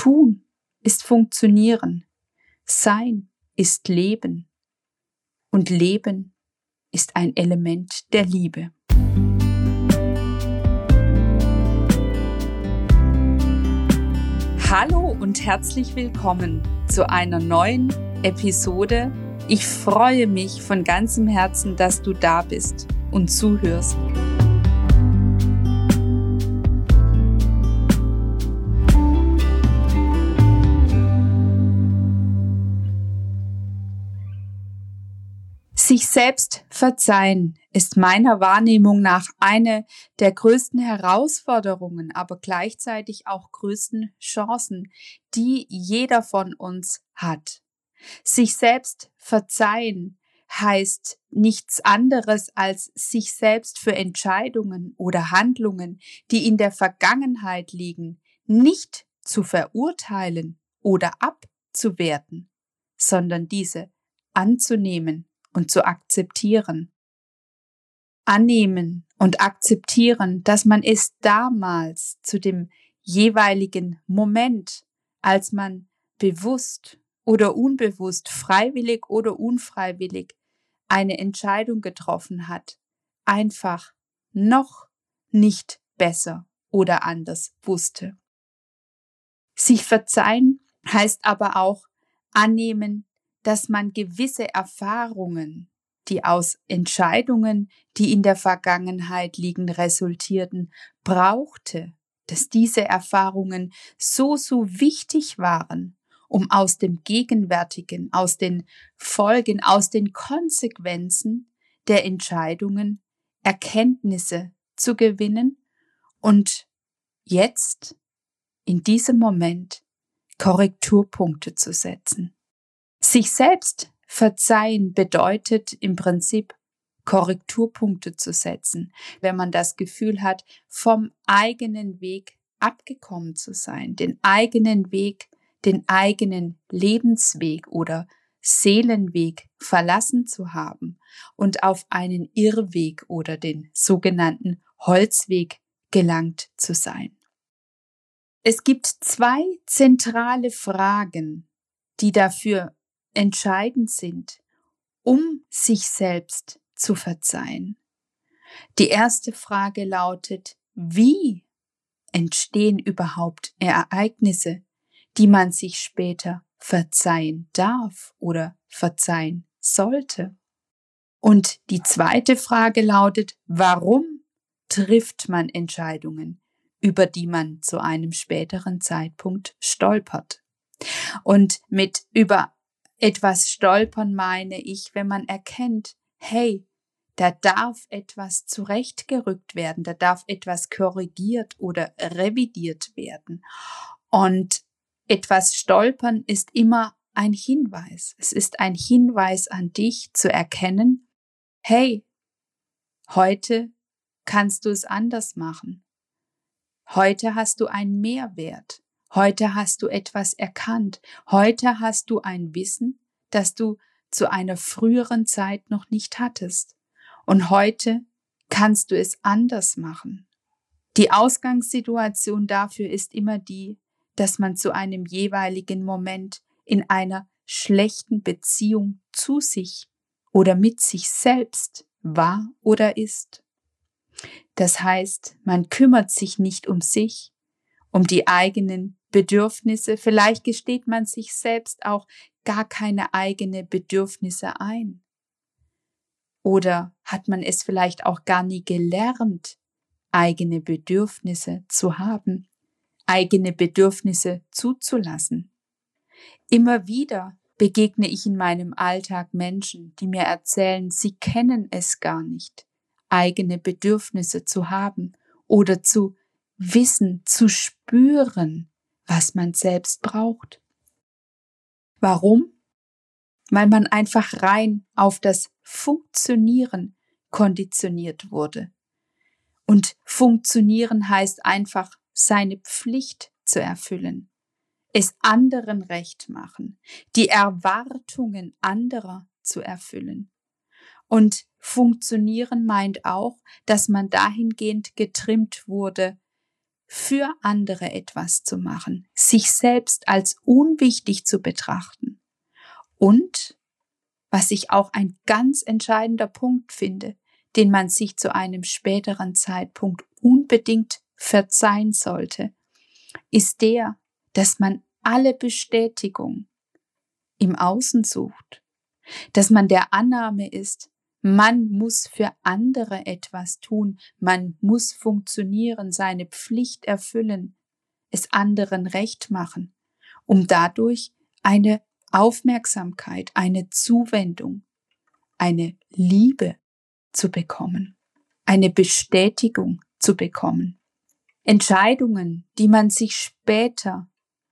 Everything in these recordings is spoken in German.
Tun ist Funktionieren. Sein ist Leben. Und Leben ist ein Element der Liebe. Hallo und herzlich willkommen zu einer neuen Episode. Ich freue mich von ganzem Herzen, dass du da bist und zuhörst. Sich selbst verzeihen ist meiner Wahrnehmung nach eine der größten Herausforderungen, aber gleichzeitig auch größten Chancen, die jeder von uns hat. Sich selbst verzeihen heißt nichts anderes als sich selbst für Entscheidungen oder Handlungen, die in der Vergangenheit liegen, nicht zu verurteilen oder abzuwerten, sondern diese anzunehmen und zu akzeptieren. Annehmen und akzeptieren, dass man es damals zu dem jeweiligen Moment, als man bewusst oder unbewusst, freiwillig oder unfreiwillig eine Entscheidung getroffen hat, einfach noch nicht besser oder anders wusste. Sich verzeihen heißt aber auch annehmen, dass man gewisse Erfahrungen, die aus Entscheidungen, die in der Vergangenheit liegen, resultierten, brauchte, dass diese Erfahrungen so, so wichtig waren, um aus dem Gegenwärtigen, aus den Folgen, aus den Konsequenzen der Entscheidungen Erkenntnisse zu gewinnen und jetzt, in diesem Moment, Korrekturpunkte zu setzen. Sich selbst verzeihen bedeutet im Prinzip Korrekturpunkte zu setzen, wenn man das Gefühl hat, vom eigenen Weg abgekommen zu sein, den eigenen Weg, den eigenen Lebensweg oder Seelenweg verlassen zu haben und auf einen Irrweg oder den sogenannten Holzweg gelangt zu sein. Es gibt zwei zentrale Fragen, die dafür entscheidend sind, um sich selbst zu verzeihen. Die erste Frage lautet, wie entstehen überhaupt Ereignisse, die man sich später verzeihen darf oder verzeihen sollte? Und die zweite Frage lautet, warum trifft man Entscheidungen, über die man zu einem späteren Zeitpunkt stolpert? Und mit über etwas stolpern meine ich, wenn man erkennt, hey, da darf etwas zurechtgerückt werden, da darf etwas korrigiert oder revidiert werden. Und etwas stolpern ist immer ein Hinweis. Es ist ein Hinweis an dich zu erkennen, hey, heute kannst du es anders machen. Heute hast du einen Mehrwert. Heute hast du etwas erkannt. Heute hast du ein Wissen, das du zu einer früheren Zeit noch nicht hattest. Und heute kannst du es anders machen. Die Ausgangssituation dafür ist immer die, dass man zu einem jeweiligen Moment in einer schlechten Beziehung zu sich oder mit sich selbst war oder ist. Das heißt, man kümmert sich nicht um sich, um die eigenen Bedürfnisse. Vielleicht gesteht man sich selbst auch gar keine eigene Bedürfnisse ein. Oder hat man es vielleicht auch gar nie gelernt, eigene Bedürfnisse zu haben, eigene Bedürfnisse zuzulassen. Immer wieder begegne ich in meinem Alltag Menschen, die mir erzählen, sie kennen es gar nicht, eigene Bedürfnisse zu haben oder zu wissen, zu spüren, was man selbst braucht. Warum? Weil man einfach rein auf das Funktionieren konditioniert wurde. Und funktionieren heißt einfach, seine Pflicht zu erfüllen, es anderen recht machen, die Erwartungen anderer zu erfüllen. Und funktionieren meint auch, dass man dahingehend getrimmt wurde, für andere etwas zu machen, sich selbst als unwichtig zu betrachten. Und, was ich auch ein ganz entscheidender Punkt finde, den man sich zu einem späteren Zeitpunkt unbedingt verzeihen sollte, ist der, dass man alle Bestätigung im Außen sucht, dass man der Annahme ist, man muss für andere etwas tun, man muss funktionieren, seine Pflicht erfüllen, es anderen recht machen, um dadurch eine Aufmerksamkeit, eine Zuwendung, eine Liebe zu bekommen, eine Bestätigung zu bekommen. Entscheidungen, die man sich später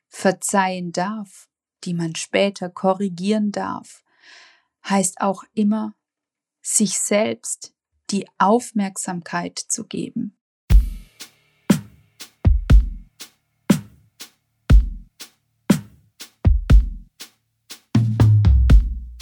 verzeihen darf, die man später korrigieren darf, heißt auch immer, sich selbst die Aufmerksamkeit zu geben.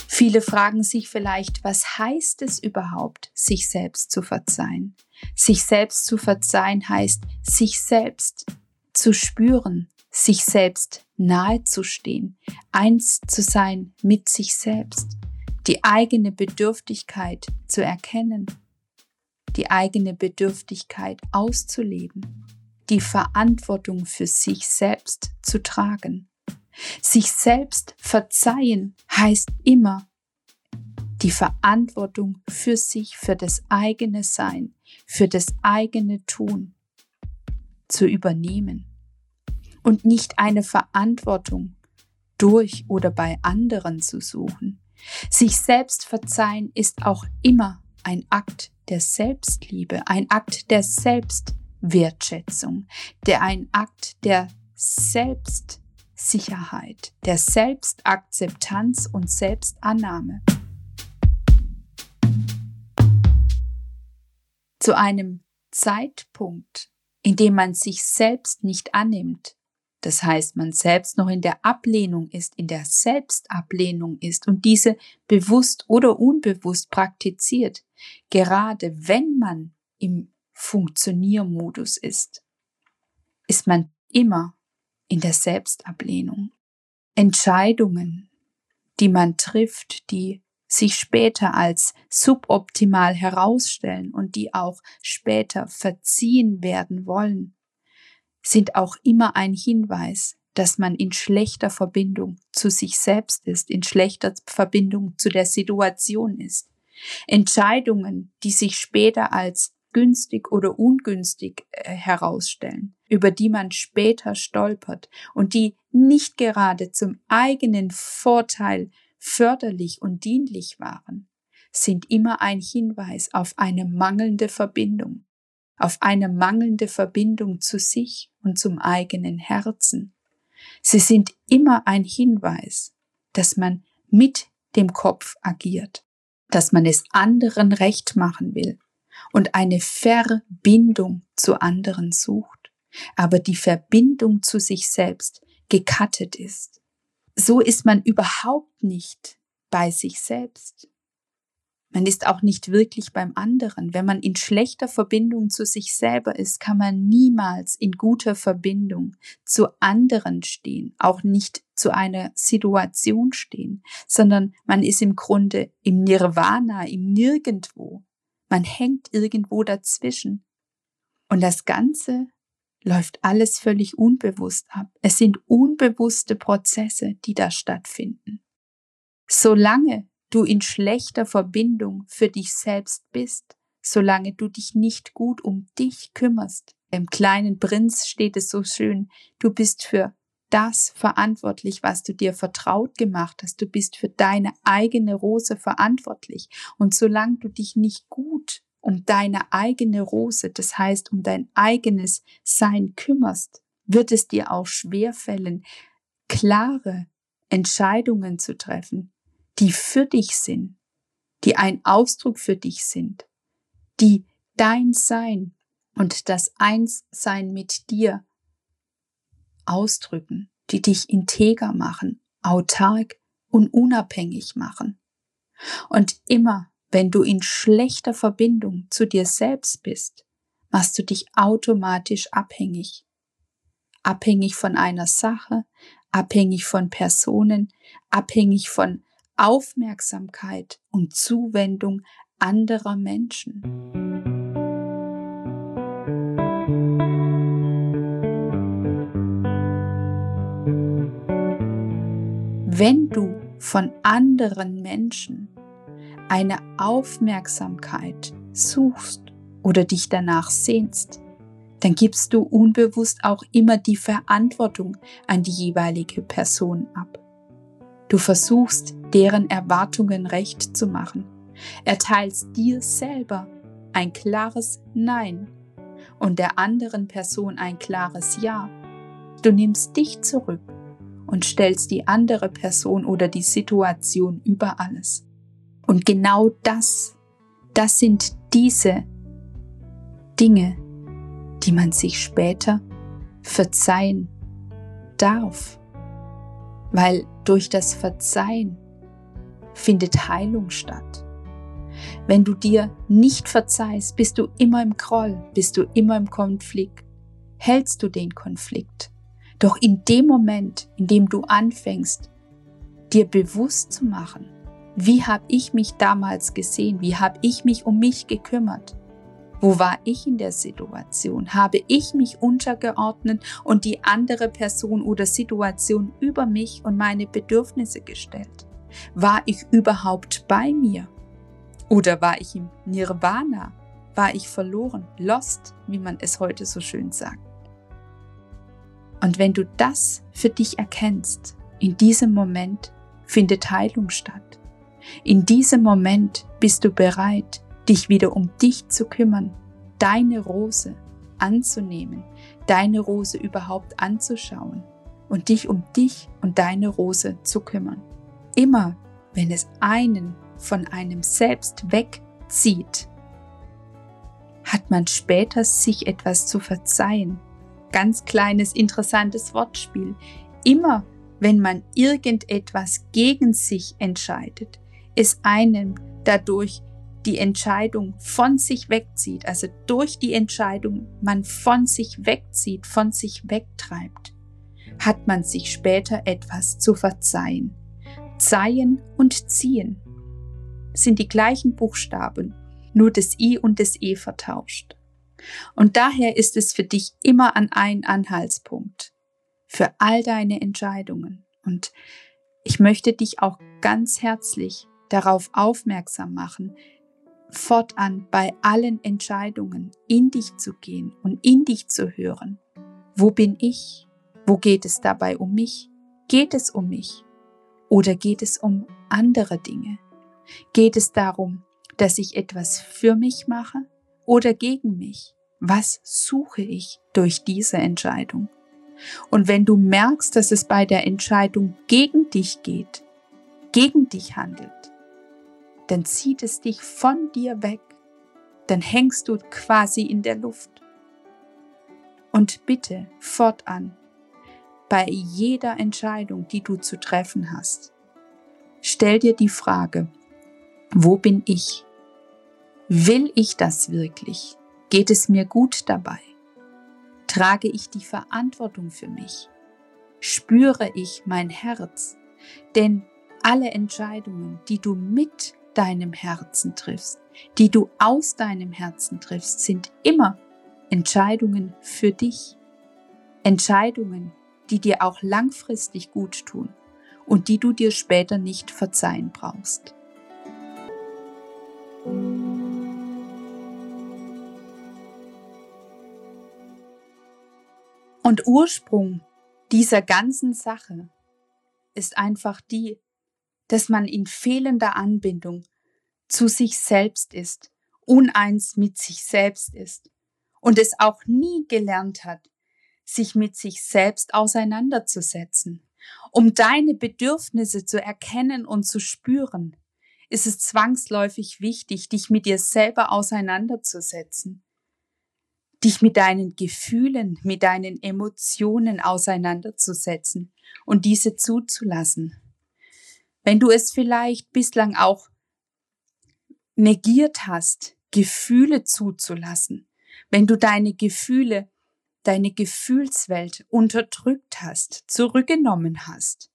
Viele fragen sich vielleicht, was heißt es überhaupt, sich selbst zu verzeihen? Sich selbst zu verzeihen heißt, sich selbst zu spüren, sich selbst nahe zu stehen, eins zu sein mit sich selbst, die eigene Bedürftigkeit zu erkennen, die eigene Bedürftigkeit auszuleben, die Verantwortung für sich selbst zu tragen. Sich selbst verzeihen heißt immer, die Verantwortung für sich, für das eigene Sein, für das eigene Tun zu übernehmen und nicht eine Verantwortung durch oder bei anderen zu suchen. Sich selbst verzeihen ist auch immer ein Akt der Selbstliebe, ein Akt der Selbstwertschätzung, der ein Akt der Selbstsicherheit, der Selbstakzeptanz und Selbstannahme. Zu einem Zeitpunkt, in dem man sich selbst nicht annimmt, das heißt, man selbst noch in der Ablehnung ist, in der Selbstablehnung ist und diese bewusst oder unbewusst praktiziert, gerade wenn man im Funktioniermodus ist, ist man immer in der Selbstablehnung. Entscheidungen, die man trifft, die sich später als suboptimal herausstellen und die auch später verziehen werden wollen, sind auch immer ein Hinweis, dass man in schlechter Verbindung zu sich selbst ist, in schlechter Verbindung zu der Situation ist. Entscheidungen, die sich später als günstig oder ungünstig äh, herausstellen, über die man später stolpert und die nicht gerade zum eigenen Vorteil förderlich und dienlich waren, sind immer ein Hinweis auf eine mangelnde Verbindung auf eine mangelnde Verbindung zu sich und zum eigenen Herzen. Sie sind immer ein Hinweis, dass man mit dem Kopf agiert, dass man es anderen recht machen will und eine Verbindung zu anderen sucht, aber die Verbindung zu sich selbst gekattet ist. So ist man überhaupt nicht bei sich selbst. Man ist auch nicht wirklich beim anderen. Wenn man in schlechter Verbindung zu sich selber ist, kann man niemals in guter Verbindung zu anderen stehen, auch nicht zu einer Situation stehen, sondern man ist im Grunde im Nirvana, im Nirgendwo. Man hängt irgendwo dazwischen. Und das Ganze läuft alles völlig unbewusst ab. Es sind unbewusste Prozesse, die da stattfinden. Solange du in schlechter Verbindung für dich selbst bist, solange du dich nicht gut um dich kümmerst. Im kleinen Prinz steht es so schön, du bist für das verantwortlich, was du dir vertraut gemacht hast. Du bist für deine eigene Rose verantwortlich. Und solange du dich nicht gut um deine eigene Rose, das heißt um dein eigenes Sein kümmerst, wird es dir auch schwerfällen, klare Entscheidungen zu treffen, die für dich sind, die ein Ausdruck für dich sind, die dein Sein und das Einssein mit dir ausdrücken, die dich integer machen, autark und unabhängig machen. Und immer, wenn du in schlechter Verbindung zu dir selbst bist, machst du dich automatisch abhängig. Abhängig von einer Sache, abhängig von Personen, abhängig von Aufmerksamkeit und Zuwendung anderer Menschen. Wenn du von anderen Menschen eine Aufmerksamkeit suchst oder dich danach sehnst, dann gibst du unbewusst auch immer die Verantwortung an die jeweilige Person ab. Du versuchst, deren Erwartungen recht zu machen, erteilst dir selber ein klares Nein und der anderen Person ein klares Ja. Du nimmst dich zurück und stellst die andere Person oder die Situation über alles. Und genau das, das sind diese Dinge, die man sich später verzeihen darf. Weil durch das Verzeihen findet Heilung statt. Wenn du dir nicht verzeihst, bist du immer im Groll, bist du immer im Konflikt, hältst du den Konflikt. Doch in dem Moment, in dem du anfängst, dir bewusst zu machen, wie habe ich mich damals gesehen, wie habe ich mich um mich gekümmert, wo war ich in der Situation? Habe ich mich untergeordnet und die andere Person oder Situation über mich und meine Bedürfnisse gestellt? War ich überhaupt bei mir? Oder war ich im Nirvana? War ich verloren, lost, wie man es heute so schön sagt? Und wenn du das für dich erkennst, in diesem Moment findet Heilung statt. In diesem Moment bist du bereit, dich wieder um dich zu kümmern, deine Rose anzunehmen, deine Rose überhaupt anzuschauen und dich um dich und deine Rose zu kümmern. Immer wenn es einen von einem selbst wegzieht, hat man später sich etwas zu verzeihen. Ganz kleines, interessantes Wortspiel. Immer wenn man irgendetwas gegen sich entscheidet, es einem dadurch die Entscheidung von sich wegzieht, also durch die Entscheidung man von sich wegzieht, von sich wegtreibt, hat man sich später etwas zu verzeihen. Zeihen und ziehen sind die gleichen Buchstaben, nur das I und das E vertauscht. Und daher ist es für dich immer an ein Anhaltspunkt für all deine Entscheidungen. Und ich möchte dich auch ganz herzlich darauf aufmerksam machen, fortan bei allen Entscheidungen in dich zu gehen und in dich zu hören. Wo bin ich? Wo geht es dabei um mich? Geht es um mich? Oder geht es um andere Dinge? Geht es darum, dass ich etwas für mich mache oder gegen mich? Was suche ich durch diese Entscheidung? Und wenn du merkst, dass es bei der Entscheidung gegen dich geht, gegen dich handelt, dann zieht es dich von dir weg, dann hängst du quasi in der Luft. Und bitte fortan, bei jeder Entscheidung, die du zu treffen hast, stell dir die Frage, wo bin ich? Will ich das wirklich? Geht es mir gut dabei? Trage ich die Verantwortung für mich? Spüre ich mein Herz? Denn alle Entscheidungen, die du mit deinem Herzen triffst, die du aus deinem Herzen triffst, sind immer Entscheidungen für dich. Entscheidungen, die dir auch langfristig gut tun und die du dir später nicht verzeihen brauchst. Und Ursprung dieser ganzen Sache ist einfach die, dass man in fehlender Anbindung zu sich selbst ist, uneins mit sich selbst ist und es auch nie gelernt hat, sich mit sich selbst auseinanderzusetzen. Um deine Bedürfnisse zu erkennen und zu spüren, ist es zwangsläufig wichtig, dich mit dir selber auseinanderzusetzen, dich mit deinen Gefühlen, mit deinen Emotionen auseinanderzusetzen und diese zuzulassen wenn du es vielleicht bislang auch negiert hast, Gefühle zuzulassen, wenn du deine Gefühle, deine Gefühlswelt unterdrückt hast, zurückgenommen hast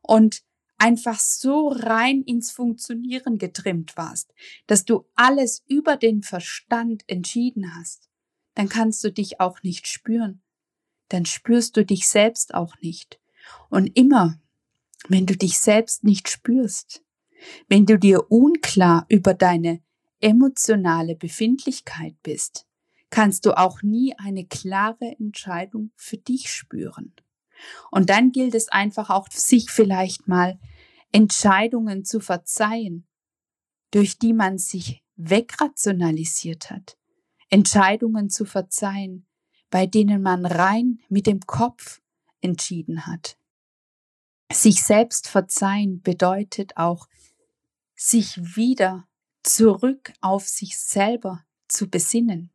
und einfach so rein ins Funktionieren getrimmt warst, dass du alles über den Verstand entschieden hast, dann kannst du dich auch nicht spüren. Dann spürst du dich selbst auch nicht. Und immer, wenn du dich selbst nicht spürst, wenn du dir unklar über deine emotionale Befindlichkeit bist, kannst du auch nie eine klare Entscheidung für dich spüren. Und dann gilt es einfach auch, sich vielleicht mal Entscheidungen zu verzeihen, durch die man sich wegrationalisiert hat. Entscheidungen zu verzeihen, bei denen man rein mit dem Kopf entschieden hat. Sich selbst verzeihen bedeutet auch, sich wieder zurück auf sich selber zu besinnen,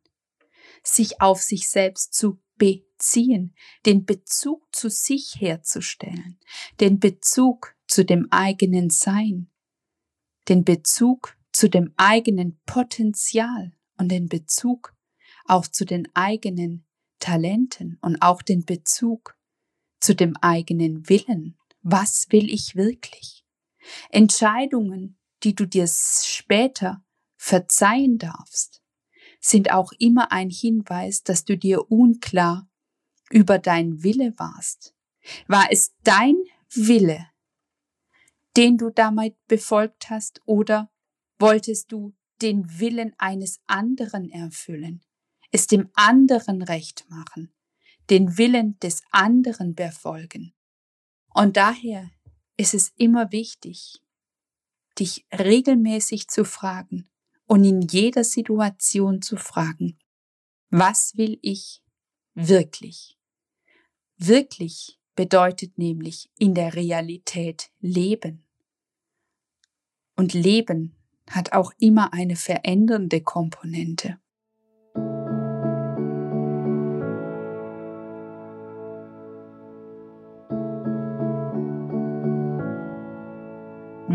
sich auf sich selbst zu beziehen, den Bezug zu sich herzustellen, den Bezug zu dem eigenen Sein, den Bezug zu dem eigenen Potenzial und den Bezug auch zu den eigenen Talenten und auch den Bezug zu dem eigenen Willen. Was will ich wirklich? Entscheidungen, die du dir später verzeihen darfst, sind auch immer ein Hinweis, dass du dir unklar über dein Wille warst. War es dein Wille, den du damit befolgt hast, oder wolltest du den Willen eines anderen erfüllen, es dem anderen recht machen, den Willen des anderen befolgen? Und daher ist es immer wichtig, dich regelmäßig zu fragen und in jeder Situation zu fragen, was will ich wirklich? Wirklich bedeutet nämlich in der Realität leben. Und Leben hat auch immer eine verändernde Komponente.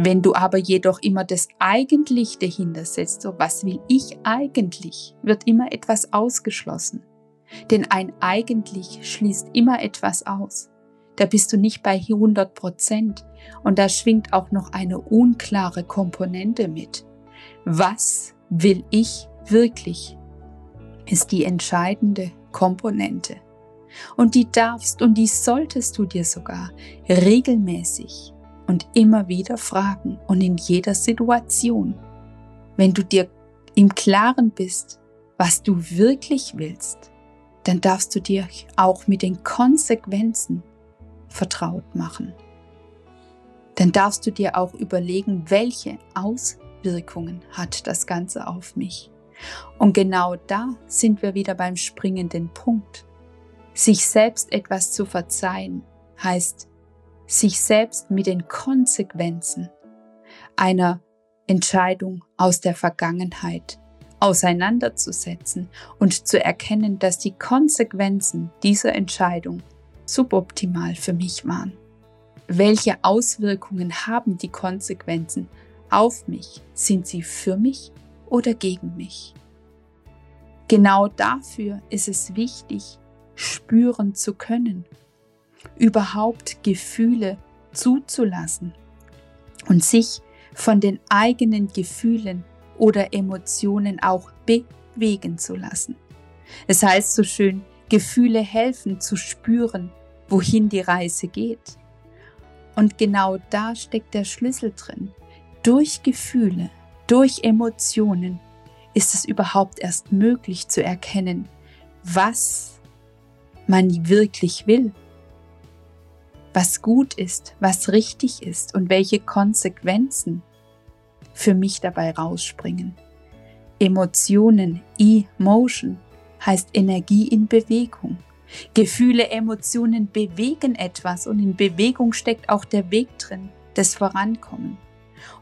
Wenn du aber jedoch immer das eigentlich dahinter setzt, so was will ich eigentlich, wird immer etwas ausgeschlossen. Denn ein eigentlich schließt immer etwas aus. Da bist du nicht bei 100 Prozent und da schwingt auch noch eine unklare Komponente mit. Was will ich wirklich? Ist die entscheidende Komponente. Und die darfst und die solltest du dir sogar regelmäßig und immer wieder fragen und in jeder Situation. Wenn du dir im Klaren bist, was du wirklich willst, dann darfst du dir auch mit den Konsequenzen vertraut machen. Dann darfst du dir auch überlegen, welche Auswirkungen hat das Ganze auf mich. Und genau da sind wir wieder beim springenden Punkt. Sich selbst etwas zu verzeihen heißt sich selbst mit den Konsequenzen einer Entscheidung aus der Vergangenheit auseinanderzusetzen und zu erkennen, dass die Konsequenzen dieser Entscheidung suboptimal für mich waren. Welche Auswirkungen haben die Konsequenzen auf mich? Sind sie für mich oder gegen mich? Genau dafür ist es wichtig, spüren zu können überhaupt Gefühle zuzulassen und sich von den eigenen Gefühlen oder Emotionen auch bewegen zu lassen. Es heißt so schön, Gefühle helfen zu spüren, wohin die Reise geht. Und genau da steckt der Schlüssel drin. Durch Gefühle, durch Emotionen ist es überhaupt erst möglich zu erkennen, was man wirklich will was gut ist, was richtig ist und welche Konsequenzen für mich dabei rausspringen. Emotionen, Emotion heißt Energie in Bewegung. Gefühle, Emotionen bewegen etwas und in Bewegung steckt auch der Weg drin, das Vorankommen.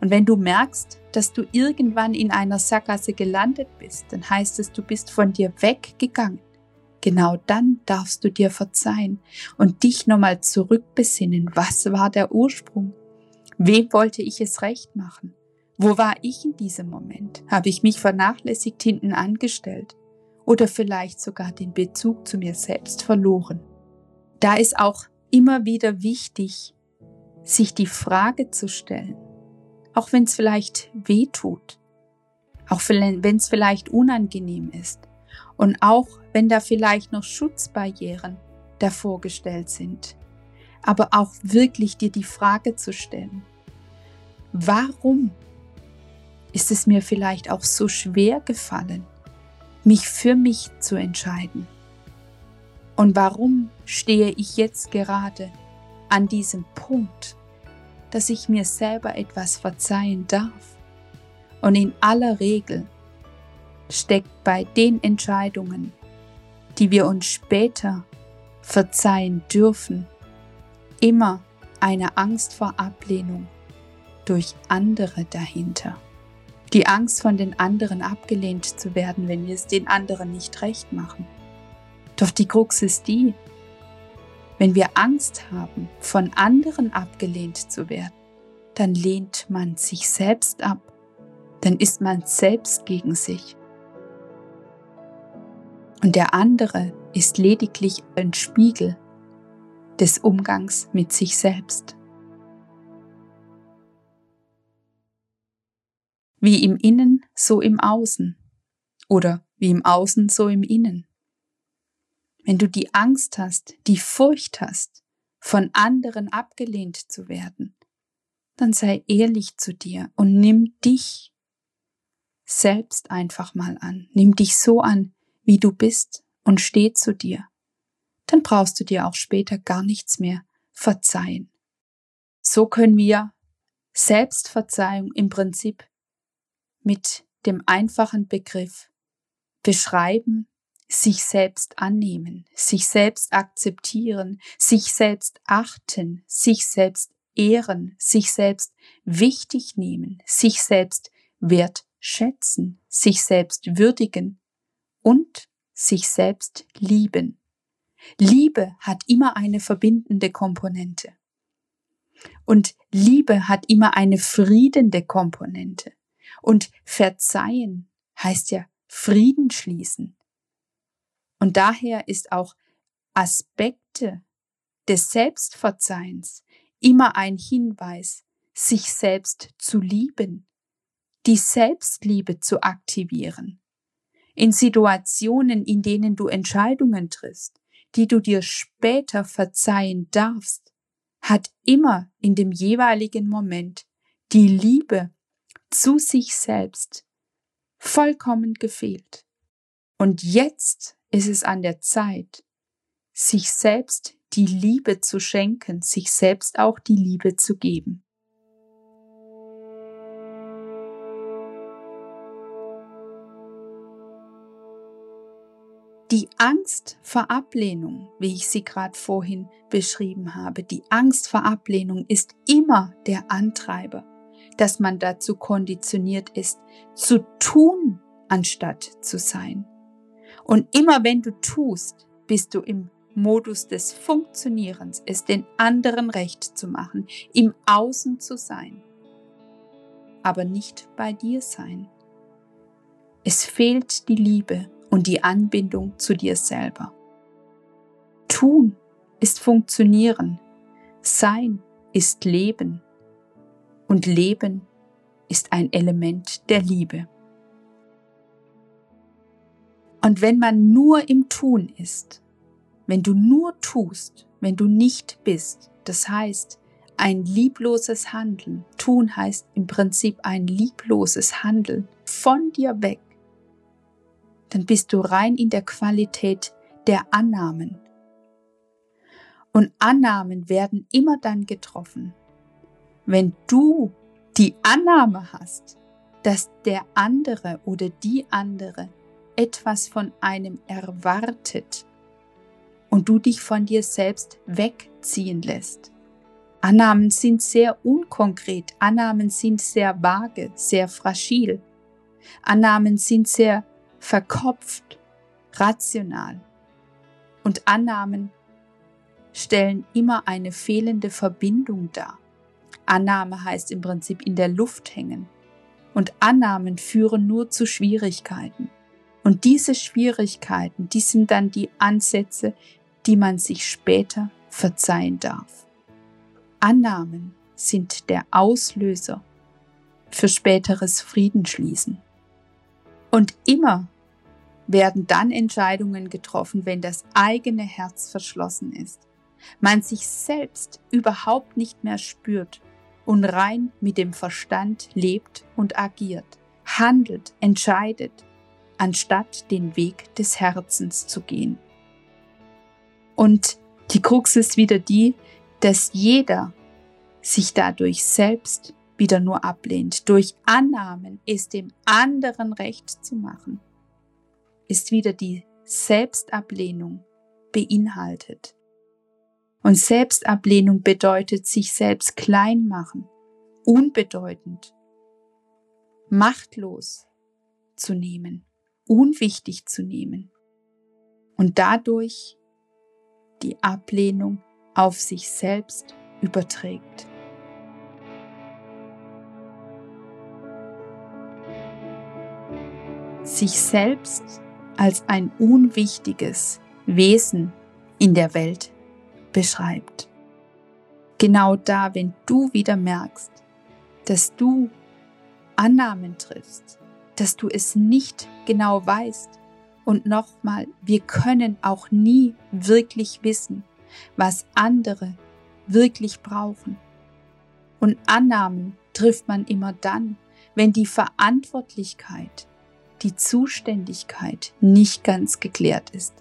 Und wenn du merkst, dass du irgendwann in einer Sackgasse gelandet bist, dann heißt es, du bist von dir weggegangen. Genau dann darfst du dir verzeihen und dich nochmal zurückbesinnen. Was war der Ursprung? Wem wollte ich es recht machen? Wo war ich in diesem Moment? Habe ich mich vernachlässigt hinten angestellt? oder vielleicht sogar den Bezug zu mir selbst verloren. Da ist auch immer wieder wichtig, sich die Frage zu stellen, auch wenn es vielleicht weh tut, auch wenn es vielleicht unangenehm ist und auch wenn da vielleicht noch Schutzbarrieren davor gestellt sind, aber auch wirklich dir die Frage zu stellen, warum ist es mir vielleicht auch so schwer gefallen, mich für mich zu entscheiden? Und warum stehe ich jetzt gerade an diesem Punkt, dass ich mir selber etwas verzeihen darf? Und in aller Regel steckt bei den Entscheidungen, die wir uns später verzeihen dürfen, immer eine Angst vor Ablehnung durch andere dahinter. Die Angst von den anderen abgelehnt zu werden, wenn wir es den anderen nicht recht machen. Doch die Krux ist die, wenn wir Angst haben, von anderen abgelehnt zu werden, dann lehnt man sich selbst ab, dann ist man selbst gegen sich. Und der andere ist lediglich ein Spiegel des Umgangs mit sich selbst. Wie im Innen, so im Außen. Oder wie im Außen, so im Innen. Wenn du die Angst hast, die Furcht hast, von anderen abgelehnt zu werden, dann sei ehrlich zu dir und nimm dich selbst einfach mal an. Nimm dich so an, wie du bist und steh zu dir dann brauchst du dir auch später gar nichts mehr verzeihen. So können wir Selbstverzeihung im Prinzip mit dem einfachen Begriff beschreiben, sich selbst annehmen, sich selbst akzeptieren, sich selbst achten, sich selbst ehren, sich selbst wichtig nehmen, sich selbst wertschätzen, sich selbst würdigen und sich selbst lieben. Liebe hat immer eine verbindende Komponente. Und Liebe hat immer eine friedende Komponente. Und verzeihen heißt ja Frieden schließen. Und daher ist auch Aspekte des Selbstverzeihens immer ein Hinweis, sich selbst zu lieben, die Selbstliebe zu aktivieren. In Situationen, in denen du Entscheidungen triffst, die du dir später verzeihen darfst, hat immer in dem jeweiligen Moment die Liebe zu sich selbst vollkommen gefehlt. Und jetzt ist es an der Zeit, sich selbst die Liebe zu schenken, sich selbst auch die Liebe zu geben. Die Angst vor Ablehnung, wie ich sie gerade vorhin beschrieben habe, die Angst vor Ablehnung ist immer der Antreiber, dass man dazu konditioniert ist, zu tun, anstatt zu sein. Und immer wenn du tust, bist du im Modus des Funktionierens, es den anderen recht zu machen, im Außen zu sein, aber nicht bei dir sein. Es fehlt die Liebe und die Anbindung zu dir selber. Tun ist funktionieren, sein ist Leben und Leben ist ein Element der Liebe. Und wenn man nur im Tun ist, wenn du nur tust, wenn du nicht bist, das heißt ein liebloses Handeln, tun heißt im Prinzip ein liebloses Handeln von dir weg, dann bist du rein in der Qualität der Annahmen. Und Annahmen werden immer dann getroffen, wenn du die Annahme hast, dass der andere oder die andere etwas von einem erwartet und du dich von dir selbst wegziehen lässt. Annahmen sind sehr unkonkret, Annahmen sind sehr vage, sehr fragil. Annahmen sind sehr verkopft, rational. Und Annahmen stellen immer eine fehlende Verbindung dar. Annahme heißt im Prinzip in der Luft hängen. Und Annahmen führen nur zu Schwierigkeiten. Und diese Schwierigkeiten, die sind dann die Ansätze, die man sich später verzeihen darf. Annahmen sind der Auslöser für späteres Friedensschließen. Und immer werden dann Entscheidungen getroffen, wenn das eigene Herz verschlossen ist, man sich selbst überhaupt nicht mehr spürt und rein mit dem Verstand lebt und agiert, handelt, entscheidet, anstatt den Weg des Herzens zu gehen. Und die Krux ist wieder die, dass jeder sich dadurch selbst wieder nur ablehnt. Durch Annahmen ist dem anderen Recht zu machen, ist wieder die Selbstablehnung beinhaltet. Und Selbstablehnung bedeutet sich selbst klein machen, unbedeutend, machtlos zu nehmen, unwichtig zu nehmen und dadurch die Ablehnung auf sich selbst überträgt. Sich selbst als ein unwichtiges Wesen in der Welt beschreibt. Genau da, wenn du wieder merkst, dass du Annahmen triffst, dass du es nicht genau weißt. Und nochmal, wir können auch nie wirklich wissen, was andere wirklich brauchen. Und Annahmen trifft man immer dann, wenn die Verantwortlichkeit, die Zuständigkeit nicht ganz geklärt ist.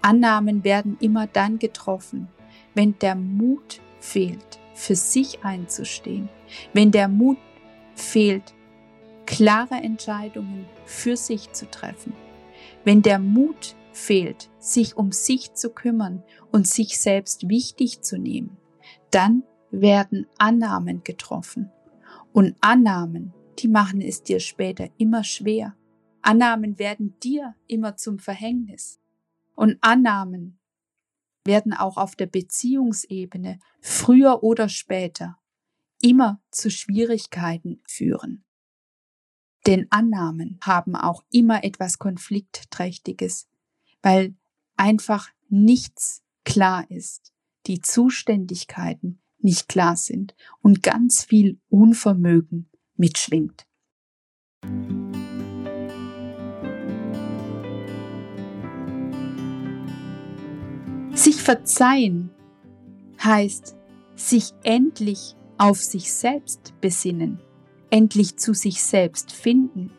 Annahmen werden immer dann getroffen, wenn der Mut fehlt, für sich einzustehen, wenn der Mut fehlt, klare Entscheidungen für sich zu treffen, wenn der Mut fehlt, sich um sich zu kümmern und sich selbst wichtig zu nehmen, dann werden Annahmen getroffen. Und Annahmen, die machen es dir später immer schwer. Annahmen werden dir immer zum Verhängnis. Und Annahmen werden auch auf der Beziehungsebene früher oder später immer zu Schwierigkeiten führen. Denn Annahmen haben auch immer etwas Konfliktträchtiges, weil einfach nichts klar ist, die Zuständigkeiten nicht klar sind und ganz viel Unvermögen mitschwingt. Verzeihen heißt sich endlich auf sich selbst besinnen, endlich zu sich selbst finden,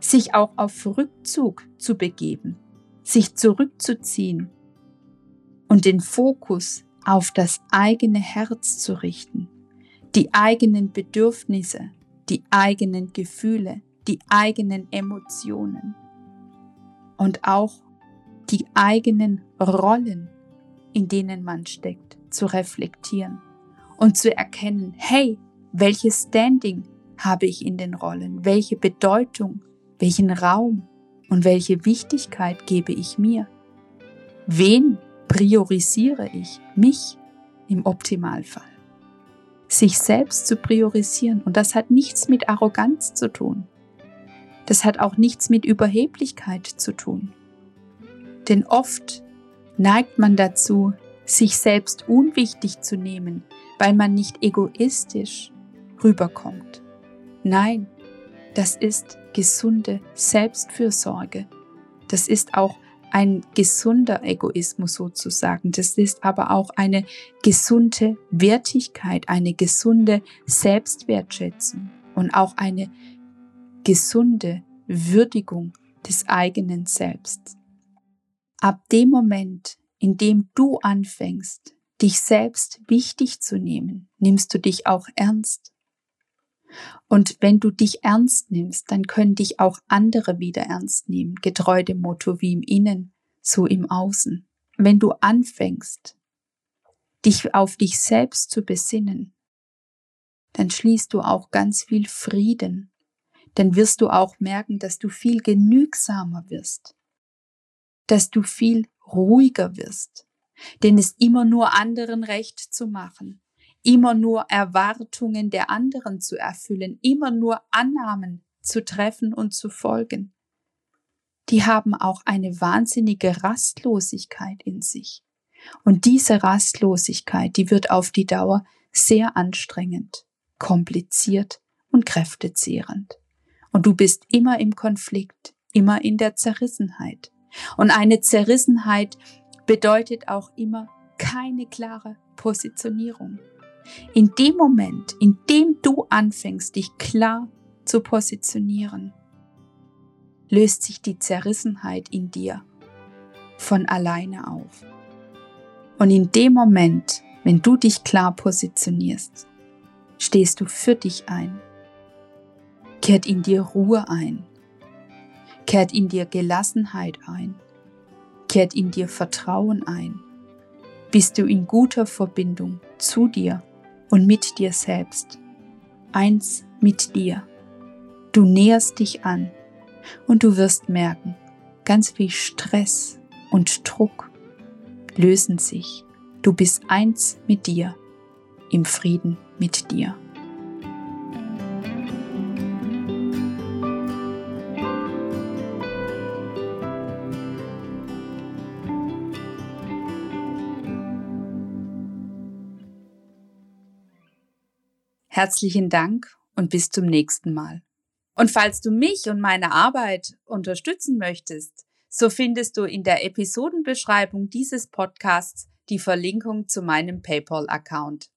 sich auch auf Rückzug zu begeben, sich zurückzuziehen und den Fokus auf das eigene Herz zu richten, die eigenen Bedürfnisse, die eigenen Gefühle, die eigenen Emotionen und auch die eigenen Rollen in denen man steckt, zu reflektieren und zu erkennen, hey, welches Standing habe ich in den Rollen, welche Bedeutung, welchen Raum und welche Wichtigkeit gebe ich mir? Wen priorisiere ich? Mich im Optimalfall. Sich selbst zu priorisieren und das hat nichts mit Arroganz zu tun. Das hat auch nichts mit Überheblichkeit zu tun. Denn oft neigt man dazu, sich selbst unwichtig zu nehmen, weil man nicht egoistisch rüberkommt. Nein, das ist gesunde Selbstfürsorge. Das ist auch ein gesunder Egoismus sozusagen. Das ist aber auch eine gesunde Wertigkeit, eine gesunde Selbstwertschätzung und auch eine gesunde Würdigung des eigenen Selbst. Ab dem Moment, in dem du anfängst, dich selbst wichtig zu nehmen, nimmst du dich auch ernst. Und wenn du dich ernst nimmst, dann können dich auch andere wieder ernst nehmen, getreu dem Motto wie im Innen, so im Außen. Wenn du anfängst, dich auf dich selbst zu besinnen, dann schließt du auch ganz viel Frieden. Dann wirst du auch merken, dass du viel genügsamer wirst dass du viel ruhiger wirst. Denn es immer nur anderen recht zu machen, immer nur Erwartungen der anderen zu erfüllen, immer nur Annahmen zu treffen und zu folgen, die haben auch eine wahnsinnige Rastlosigkeit in sich. Und diese Rastlosigkeit, die wird auf die Dauer sehr anstrengend, kompliziert und kräftezehrend. Und du bist immer im Konflikt, immer in der Zerrissenheit. Und eine Zerrissenheit bedeutet auch immer keine klare Positionierung. In dem Moment, in dem du anfängst, dich klar zu positionieren, löst sich die Zerrissenheit in dir von alleine auf. Und in dem Moment, wenn du dich klar positionierst, stehst du für dich ein, kehrt in dir Ruhe ein, kehrt in dir Gelassenheit ein, kehrt in dir Vertrauen ein, bist du in guter Verbindung zu dir und mit dir selbst, eins mit dir. Du näherst dich an und du wirst merken, ganz viel Stress und Druck lösen sich. Du bist eins mit dir, im Frieden mit dir. Herzlichen Dank und bis zum nächsten Mal. Und falls du mich und meine Arbeit unterstützen möchtest, so findest du in der Episodenbeschreibung dieses Podcasts die Verlinkung zu meinem PayPal-Account.